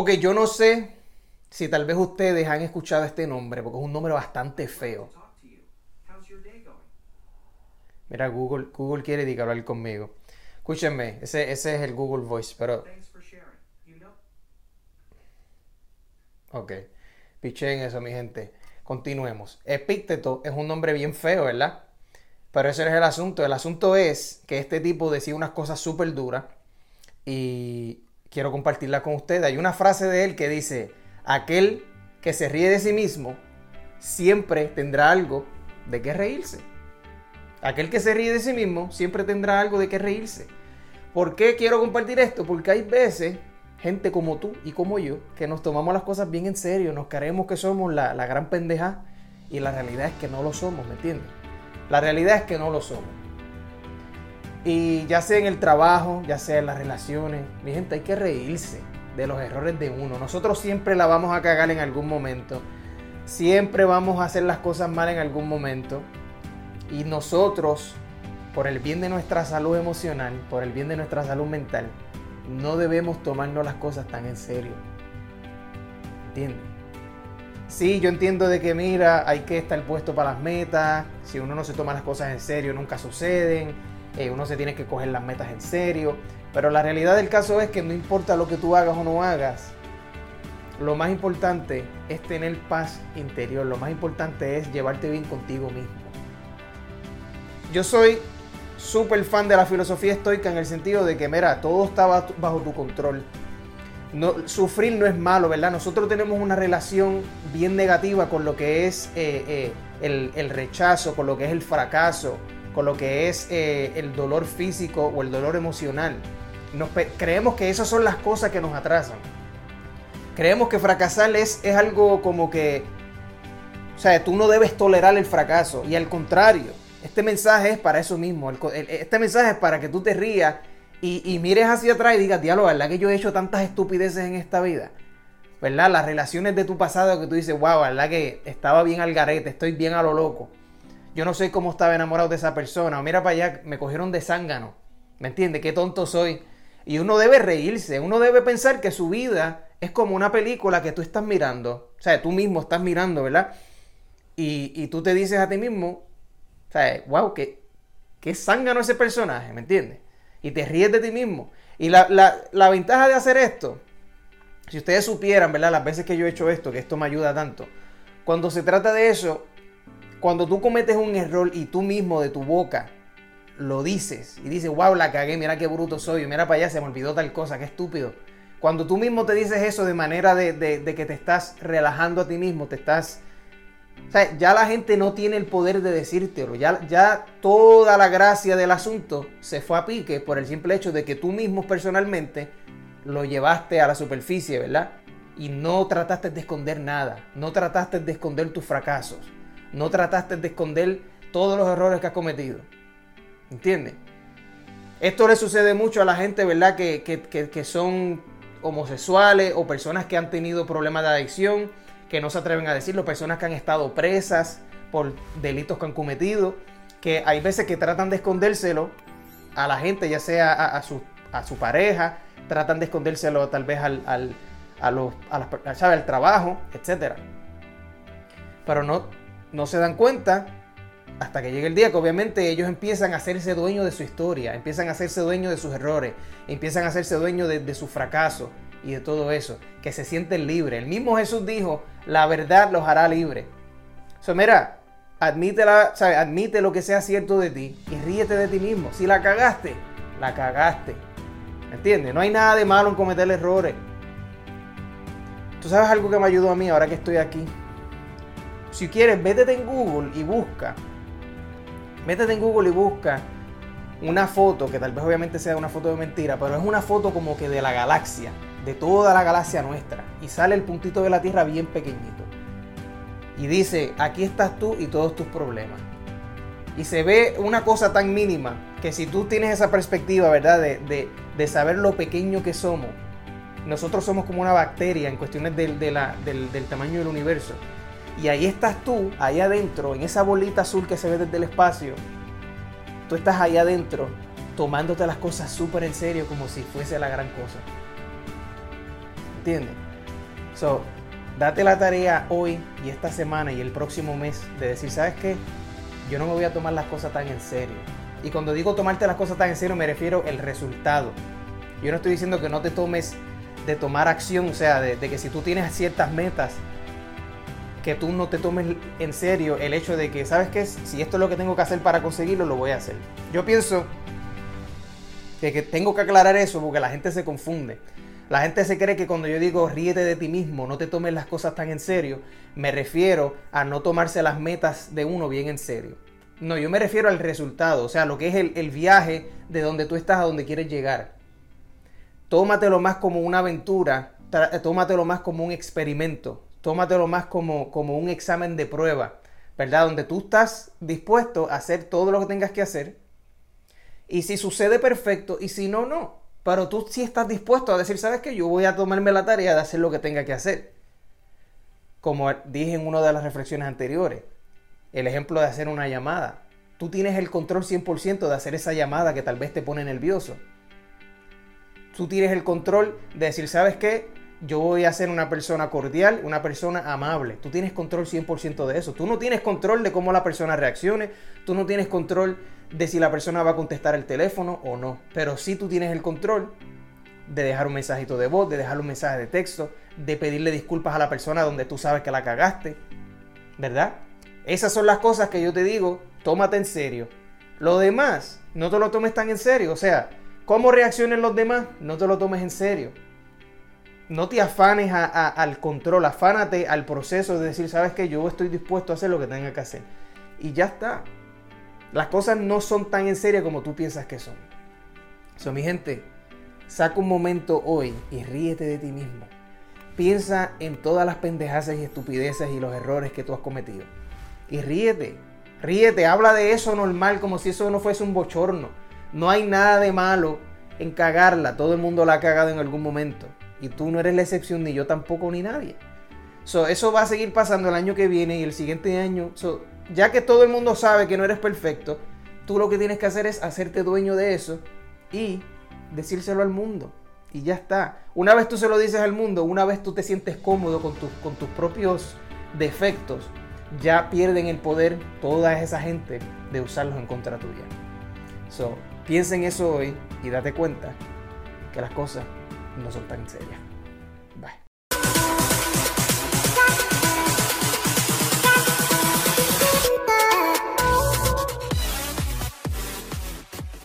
Ok, yo no sé si tal vez ustedes han escuchado este nombre, porque es un nombre bastante feo. Mira, Google, Google quiere hablar conmigo. Escúchenme, ese, ese es el Google Voice, pero... Ok, pichen eso, mi gente. Continuemos. Epícteto es un nombre bien feo, ¿verdad? Pero ese no es el asunto. El asunto es que este tipo decía unas cosas súper duras y quiero compartirla con ustedes. Hay una frase de él que dice, aquel que se ríe de sí mismo siempre tendrá algo de qué reírse. Aquel que se ríe de sí mismo siempre tendrá algo de qué reírse. ¿Por qué quiero compartir esto? Porque hay veces, gente como tú y como yo, que nos tomamos las cosas bien en serio, nos creemos que somos la, la gran pendeja y la realidad es que no lo somos, ¿me entiendes? La realidad es que no lo somos. Y ya sea en el trabajo, ya sea en las relaciones, mi gente, hay que reírse de los errores de uno. Nosotros siempre la vamos a cagar en algún momento. Siempre vamos a hacer las cosas mal en algún momento. Y nosotros, por el bien de nuestra salud emocional, por el bien de nuestra salud mental, no debemos tomarnos las cosas tan en serio. ¿Entiendes? Sí, yo entiendo de que mira, hay que estar puesto para las metas. Si uno no se toma las cosas en serio, nunca suceden. Eh, uno se tiene que coger las metas en serio. Pero la realidad del caso es que no importa lo que tú hagas o no hagas, lo más importante es tener paz interior. Lo más importante es llevarte bien contigo mismo. Yo soy súper fan de la filosofía estoica en el sentido de que, mira, todo está bajo tu control no, sufrir no es malo, ¿verdad? Nosotros tenemos una relación bien negativa con lo que es eh, eh, el, rechazo, con lo que es el fracaso, con lo que es eh, el dolor físico o el dolor emocional. Creemos que esas son las cosas que nos atrasan. Creemos que fracasar es, es algo como que, o sea, tú no debes tolerar el fracaso. Y al contrario, este mensaje es para eso mismo. este mensaje es para que tú te rías y, mires hacia atrás y digas, diálogo, ¿verdad que yo he hecho tantas estupideces en esta vida? ¿Verdad? Las relaciones de tu pasado que tú dices, wow, ¿verdad que estaba bien al garete, estoy bien a lo loco? Yo no sé cómo estaba enamorado de esa persona. O mira para allá, me cogieron de zángano. ¿Me entiendes? Qué tonto soy. Y uno debe reírse, uno debe pensar que su vida es como una película que tú estás mirando. O sea, tú mismo estás mirando, ¿verdad? Y, y tú te dices a ti mismo, o sea, wow, qué, qué zángano ese personaje, ¿me entiendes? y te ríes de ti mismo. Y la, ventaja de hacer esto, si ustedes supieran, ¿verdad? Las veces que yo he hecho esto, que esto me ayuda tanto. Cuando se trata de eso, cuando tú cometes un error y tú mismo de tu boca lo dices y dices, wow, la cagué, mira qué bruto soy, mira para allá, se me olvidó tal cosa, qué estúpido. Cuando tú mismo te dices eso de manera de, que te estás relajando a ti mismo, te estás ya la gente no tiene el poder de decírtelo. Ya, ya toda la gracia del asunto se fue a pique por el simple hecho de que tú mismo personalmente lo llevaste a la superficie, ¿verdad? Y no trataste de esconder nada. No trataste de esconder tus fracasos. No trataste de esconder todos los errores que has cometido. ¿Entiendes? Esto le sucede mucho a la gente, ¿verdad? Que, que son homosexuales o personas que han tenido problemas de adicción que no se atreven a decirlo, personas que han estado presas por delitos que han cometido, que hay veces que tratan de escondérselo a la gente, ya sea a, su, a su, pareja, tratan de escondérselo tal vez al, al, a los, a al trabajo, etc. Pero no, no se dan cuenta hasta que llegue el día que obviamente ellos empiezan a hacerse dueños de su historia, empiezan a hacerse dueños de sus errores, empiezan a hacerse dueños de, de su fracaso, y de todo eso, que se sienten libres. El mismo Jesús dijo, la verdad los hará libres. So, mira, admite, lo que sea cierto de ti y ríete de ti mismo. Si la cagaste, la cagaste. ¿Me entiendes? No hay nada de malo en cometer errores. Tú sabes algo que me ayudó a mí ahora que estoy aquí. Si quieres, métete en Google y busca. Métete en Google y busca una foto, que tal vez obviamente sea una foto de mentira, pero es una foto como que de la galaxia de toda la galaxia nuestra. Y sale el puntito de la Tierra bien pequeñito. Y dice, aquí estás tú y todos tus problemas. Y se ve una cosa tan mínima que si tú tienes esa perspectiva, ¿verdad? De, saber lo pequeño que somos. Nosotros somos como una bacteria en cuestiones del tamaño del universo. Y ahí estás tú, ahí adentro, en esa bolita azul que se ve desde el espacio. Tú estás ahí adentro, tomándote las cosas súper en serio como si fuese la gran cosa. So, date la tarea hoy y esta semana y el próximo mes de decir, ¿sabes qué? Yo no me voy a tomar las cosas tan en serio. Y cuando digo tomarte las cosas tan en serio me refiero al resultado. Yo no estoy diciendo que no te tomes de tomar acción, o sea, de, de que si tú tienes ciertas metas, que tú no te tomes en serio el hecho de que, ¿sabes qué? Si esto es lo que tengo que hacer para conseguirlo, lo voy a hacer. Yo pienso que, tengo que aclarar eso porque la gente se confunde. La gente se cree que cuando yo digo ríete de ti mismo, no te tomes las cosas tan en serio, me refiero a no tomarse las metas de uno bien en serio. No, yo me refiero al resultado, o sea, lo que es el, el viaje de donde tú estás a donde quieres llegar. Tómatelo más como una aventura, tómatelo más como un experimento, tómatelo más como, como un examen de prueba, ¿verdad? Donde tú estás dispuesto a hacer todo lo que tengas que hacer. Y si sucede perfecto, y si no, no. Pero tú sí estás dispuesto a decir, ¿sabes qué? Yo voy a tomarme la tarea de hacer lo que tenga que hacer. Como dije en una de las reflexiones anteriores, el ejemplo de hacer una llamada. Tú tienes el control 100% de hacer esa llamada que tal vez te pone nervioso. Tú tienes el control de decir, ¿sabes qué? Yo voy a ser una persona cordial, una persona amable. Tú tienes control 100% de eso. Tú no tienes control de cómo la persona reaccione. Tú no tienes control de si la persona va a contestar el teléfono o no. Pero sí tú tienes el control de dejar un mensajito de voz, de dejar un mensaje de texto, de pedirle disculpas a la persona donde tú sabes que la cagaste. ¿Verdad? Esas son las cosas que yo te digo, tómate en serio. Lo demás, no te lo tomes tan en serio. O sea, cómo reaccionen los demás, no te lo tomes en serio no te afanes al control, afánate al proceso de decir, sabes que yo estoy dispuesto a hacer lo que tenga que hacer. Y ya está. Las cosas no son tan en serio como tú piensas que son. So, mi gente, saca un momento hoy y ríete de ti mismo. Piensa en todas las pendejadas y estupideces y los errores que tú has cometido. Y ríete, ríete, habla de eso normal como si eso no fuese un bochorno. No hay nada de malo en cagarla, todo el mundo la ha cagado en algún momento. Y tú no eres la excepción, ni yo tampoco, ni nadie. eso va a seguir pasando el año que viene y el siguiente año. ya que todo el mundo sabe que no eres perfecto, tú lo que tienes que hacer es hacerte dueño de eso y decírselo al mundo. Y ya está. Una vez tú se lo dices al mundo, una vez tú te sientes cómodo con tus propios defectos, ya pierden el poder toda esa gente de usarlos en contra tuya. So, piensa en eso hoy y date cuenta que las cosas no son tan serias. Bye.